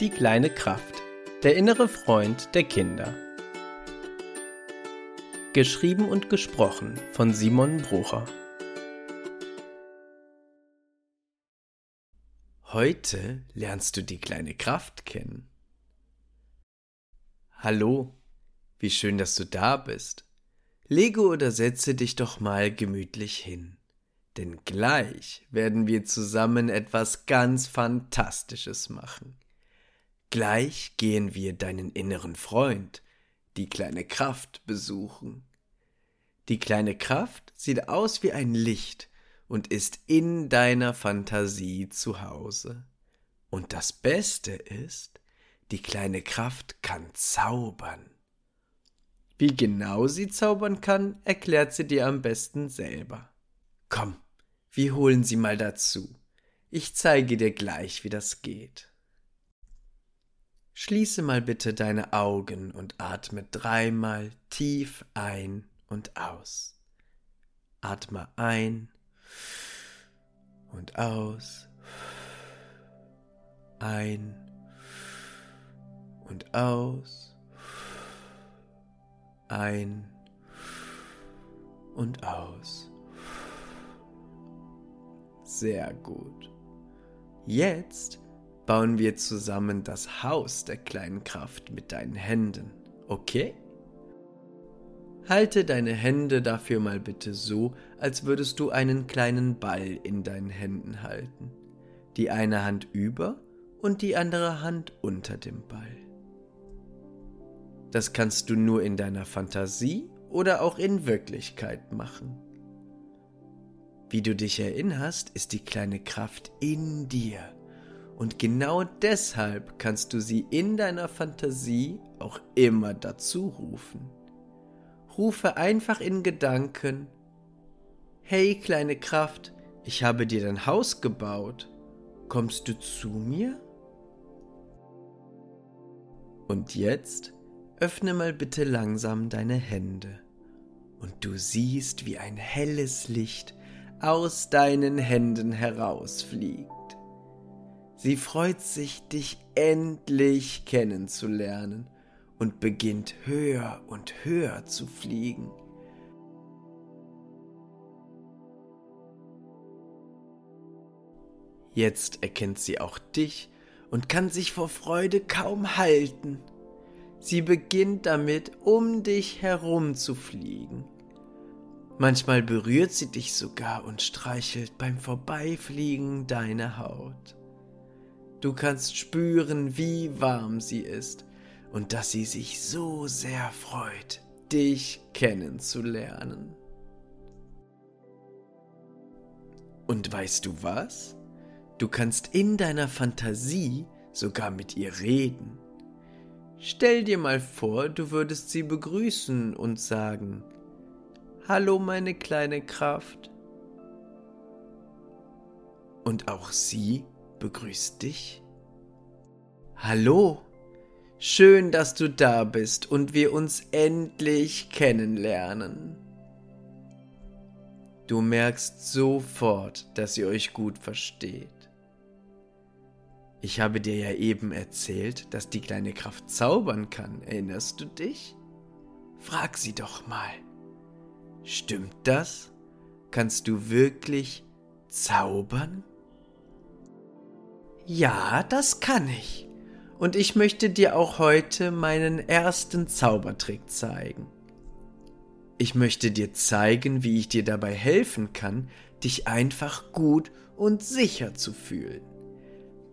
Die kleine Kraft. Der innere Freund der Kinder. Geschrieben und gesprochen von Simon Brucher. Heute lernst du die kleine Kraft kennen. Hallo, wie schön, dass du da bist. Lege oder setze dich doch mal gemütlich hin, denn gleich werden wir zusammen etwas ganz Fantastisches machen. Gleich gehen wir deinen inneren Freund, die kleine Kraft, besuchen. Die kleine Kraft sieht aus wie ein Licht und ist in deiner Fantasie zu Hause. Und das Beste ist, die kleine Kraft kann zaubern. Wie genau sie zaubern kann, erklärt sie dir am besten selber. Komm, wir holen sie mal dazu. Ich zeige dir gleich, wie das geht. Schließe mal bitte deine Augen und atme dreimal tief ein und aus. Atme ein und aus. Ein und aus. Ein und aus. Sehr gut. Jetzt bauen wir zusammen das Haus der kleinen Kraft mit deinen Händen, okay? Halte deine Hände dafür mal bitte so, als würdest du einen kleinen Ball in deinen Händen halten. Die eine Hand über und die andere Hand unter dem Ball. Das kannst du nur in deiner Fantasie oder auch in Wirklichkeit machen. Wie du dich erinnerst, ist die kleine Kraft in dir und genau deshalb kannst du sie in deiner Fantasie auch immer dazu rufen. Rufe einfach in Gedanken, Hey kleine Kraft, ich habe dir dein Haus gebaut, kommst du zu mir? Und jetzt öffne mal bitte langsam deine Hände und du siehst, wie ein helles Licht aus deinen Händen herausfliegt. Sie freut sich, dich endlich kennenzulernen und beginnt höher und höher zu fliegen. Jetzt erkennt sie auch dich und kann sich vor Freude kaum halten. Sie beginnt damit, um dich herum zu fliegen. Manchmal berührt sie dich sogar und streichelt beim Vorbeifliegen deine Haut. Du kannst spüren, wie warm sie ist und dass sie sich so sehr freut, dich kennenzulernen. Und weißt du was? Du kannst in deiner Fantasie sogar mit ihr reden. Stell dir mal vor, du würdest sie begrüßen und sagen, Hallo meine kleine Kraft. Und auch sie begrüßt dich. Hallo, schön, dass du da bist und wir uns endlich kennenlernen. Du merkst sofort, dass ihr euch gut versteht. Ich habe dir ja eben erzählt, dass die kleine Kraft zaubern kann. Erinnerst du dich? Frag sie doch mal. Stimmt das? Kannst du wirklich zaubern? Ja, das kann ich. Und ich möchte dir auch heute meinen ersten Zaubertrick zeigen. Ich möchte dir zeigen, wie ich dir dabei helfen kann, dich einfach gut und sicher zu fühlen.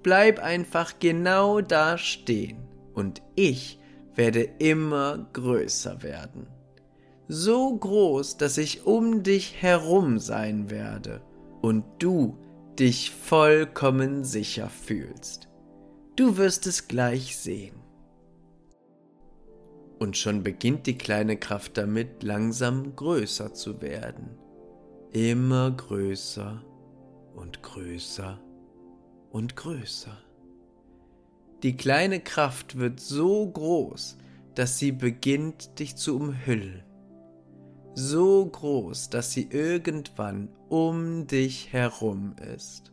Bleib einfach genau da stehen und ich werde immer größer werden. So groß, dass ich um dich herum sein werde und du dich vollkommen sicher fühlst. Du wirst es gleich sehen. Und schon beginnt die kleine Kraft damit, langsam größer zu werden. Immer größer und größer und größer. Die kleine Kraft wird so groß, dass sie beginnt, dich zu umhüllen so groß, dass sie irgendwann um dich herum ist.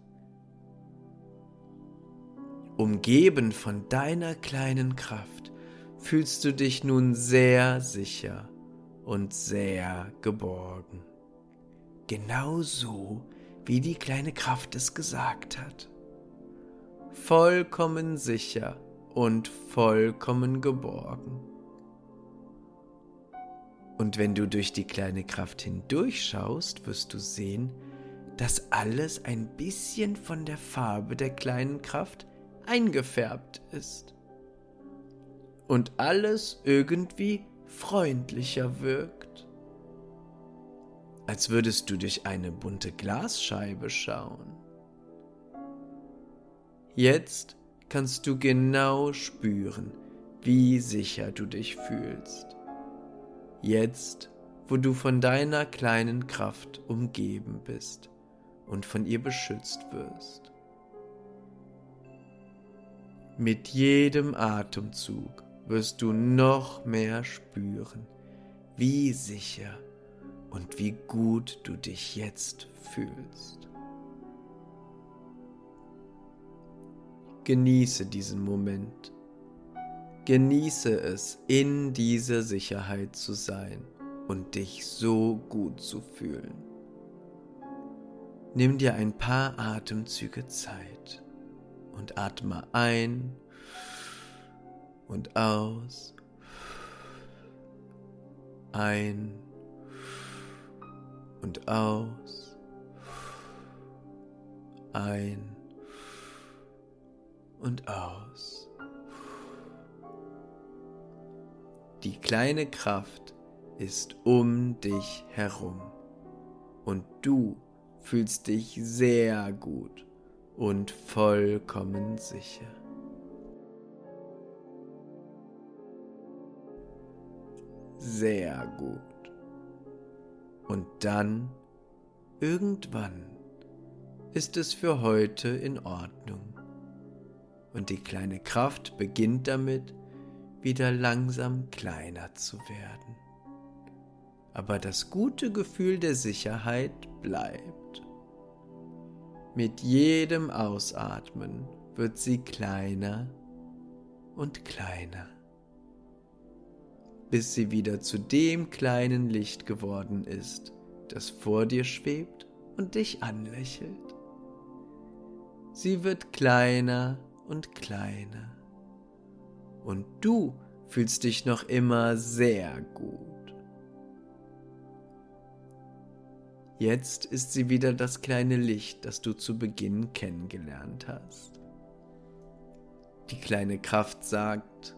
Umgeben von deiner kleinen Kraft fühlst du dich nun sehr sicher und sehr geborgen. Genau so, wie die kleine Kraft es gesagt hat. Vollkommen sicher und vollkommen geborgen. Und wenn du durch die kleine Kraft hindurchschaust, wirst du sehen, dass alles ein bisschen von der Farbe der kleinen Kraft eingefärbt ist. Und alles irgendwie freundlicher wirkt. Als würdest du durch eine bunte Glasscheibe schauen. Jetzt kannst du genau spüren, wie sicher du dich fühlst. Jetzt, wo du von deiner kleinen Kraft umgeben bist und von ihr beschützt wirst. Mit jedem Atemzug wirst du noch mehr spüren, wie sicher und wie gut du dich jetzt fühlst. Genieße diesen Moment. Genieße es, in dieser Sicherheit zu sein und dich so gut zu fühlen. Nimm dir ein paar Atemzüge Zeit und atme ein und aus, ein und aus, ein und aus. Die kleine Kraft ist um dich herum und du fühlst dich sehr gut und vollkommen sicher. Sehr gut. Und dann, irgendwann, ist es für heute in Ordnung. Und die kleine Kraft beginnt damit, wieder langsam kleiner zu werden. Aber das gute Gefühl der Sicherheit bleibt. Mit jedem Ausatmen wird sie kleiner und kleiner, bis sie wieder zu dem kleinen Licht geworden ist, das vor dir schwebt und dich anlächelt. Sie wird kleiner und kleiner und du fühlst dich noch immer sehr gut. Jetzt ist sie wieder das kleine Licht, das du zu Beginn kennengelernt hast. Die kleine Kraft sagt,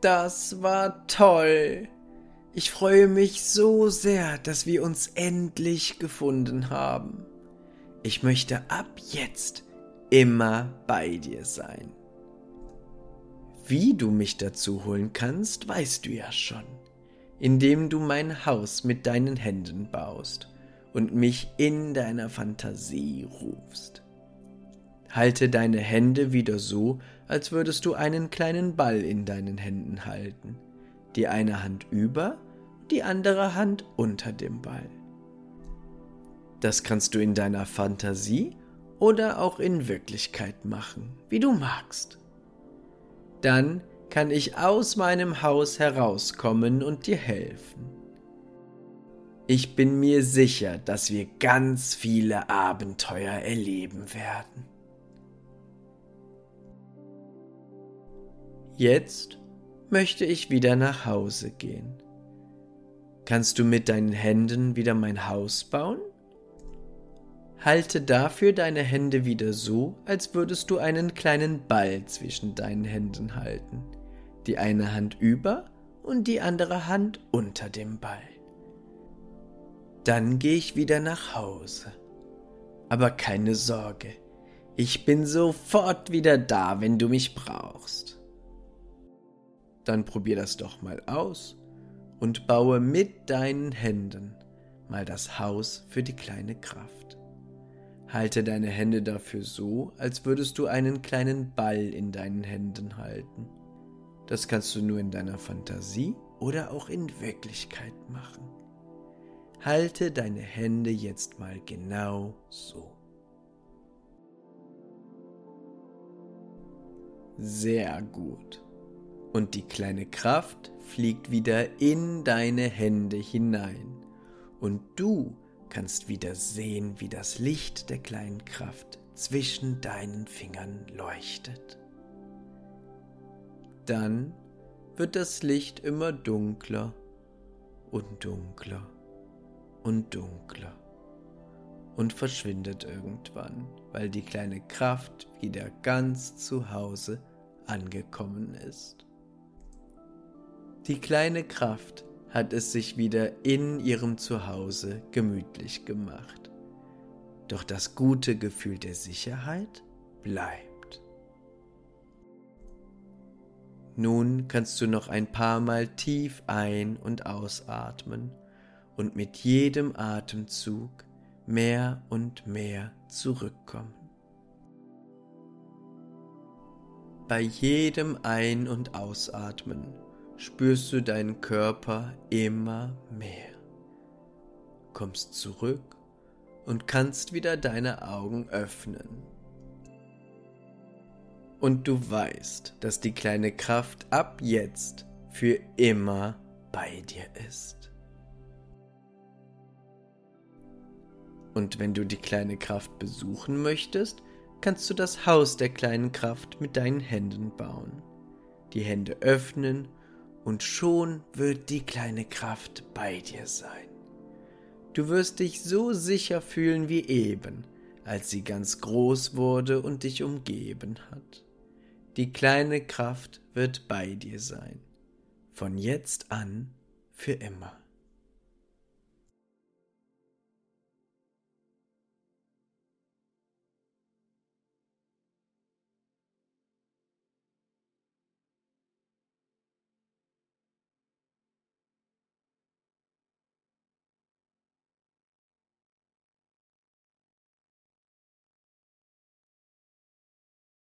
das war toll. Ich freue mich so sehr, dass wir uns endlich gefunden haben. Ich möchte ab jetzt immer bei dir sein. Wie du mich dazu holen kannst, weißt du ja schon, indem du mein Haus mit deinen Händen baust und mich in deiner Fantasie rufst. Halte deine Hände wieder so, als würdest du einen kleinen Ball in deinen Händen halten, die eine Hand über, die andere Hand unter dem Ball. Das kannst du in deiner Fantasie oder auch in Wirklichkeit machen, wie du magst dann kann ich aus meinem Haus herauskommen und dir helfen. Ich bin mir sicher, dass wir ganz viele Abenteuer erleben werden. Jetzt möchte ich wieder nach Hause gehen. Kannst du mit deinen Händen wieder mein Haus bauen? Halte dafür deine Hände wieder so, als würdest du einen kleinen Ball zwischen deinen Händen halten. Die eine Hand über und die andere Hand unter dem Ball. Dann gehe ich wieder nach Hause. Aber keine Sorge, ich bin sofort wieder da, wenn du mich brauchst. Dann probier das doch mal aus und baue mit deinen Händen mal das Haus für die kleine Kraft. Halte deine Hände dafür so, als würdest du einen kleinen Ball in deinen Händen halten. Das kannst du nur in deiner Fantasie oder auch in Wirklichkeit machen. Halte deine Hände jetzt mal genau so. Sehr gut. Und die kleine Kraft fliegt wieder in deine Hände hinein. Und du kannst wieder sehen, wie das Licht der kleinen Kraft zwischen deinen Fingern leuchtet. Dann wird das Licht immer dunkler und dunkler und dunkler und verschwindet irgendwann, weil die kleine Kraft wieder ganz zu Hause angekommen ist. Die kleine Kraft hat es sich wieder in ihrem Zuhause gemütlich gemacht. Doch das gute Gefühl der Sicherheit bleibt. Nun kannst du noch ein paar Mal tief ein- und ausatmen und mit jedem Atemzug mehr und mehr zurückkommen. Bei jedem Ein- und Ausatmen spürst du deinen Körper immer mehr. Kommst zurück und kannst wieder deine Augen öffnen. Und du weißt, dass die kleine Kraft ab jetzt für immer bei dir ist. Und wenn du die kleine Kraft besuchen möchtest, kannst du das Haus der kleinen Kraft mit deinen Händen bauen. Die Hände öffnen und schon wird die kleine Kraft bei dir sein. Du wirst dich so sicher fühlen wie eben, als sie ganz groß wurde und dich umgeben hat. Die kleine Kraft wird bei dir sein, von jetzt an für immer.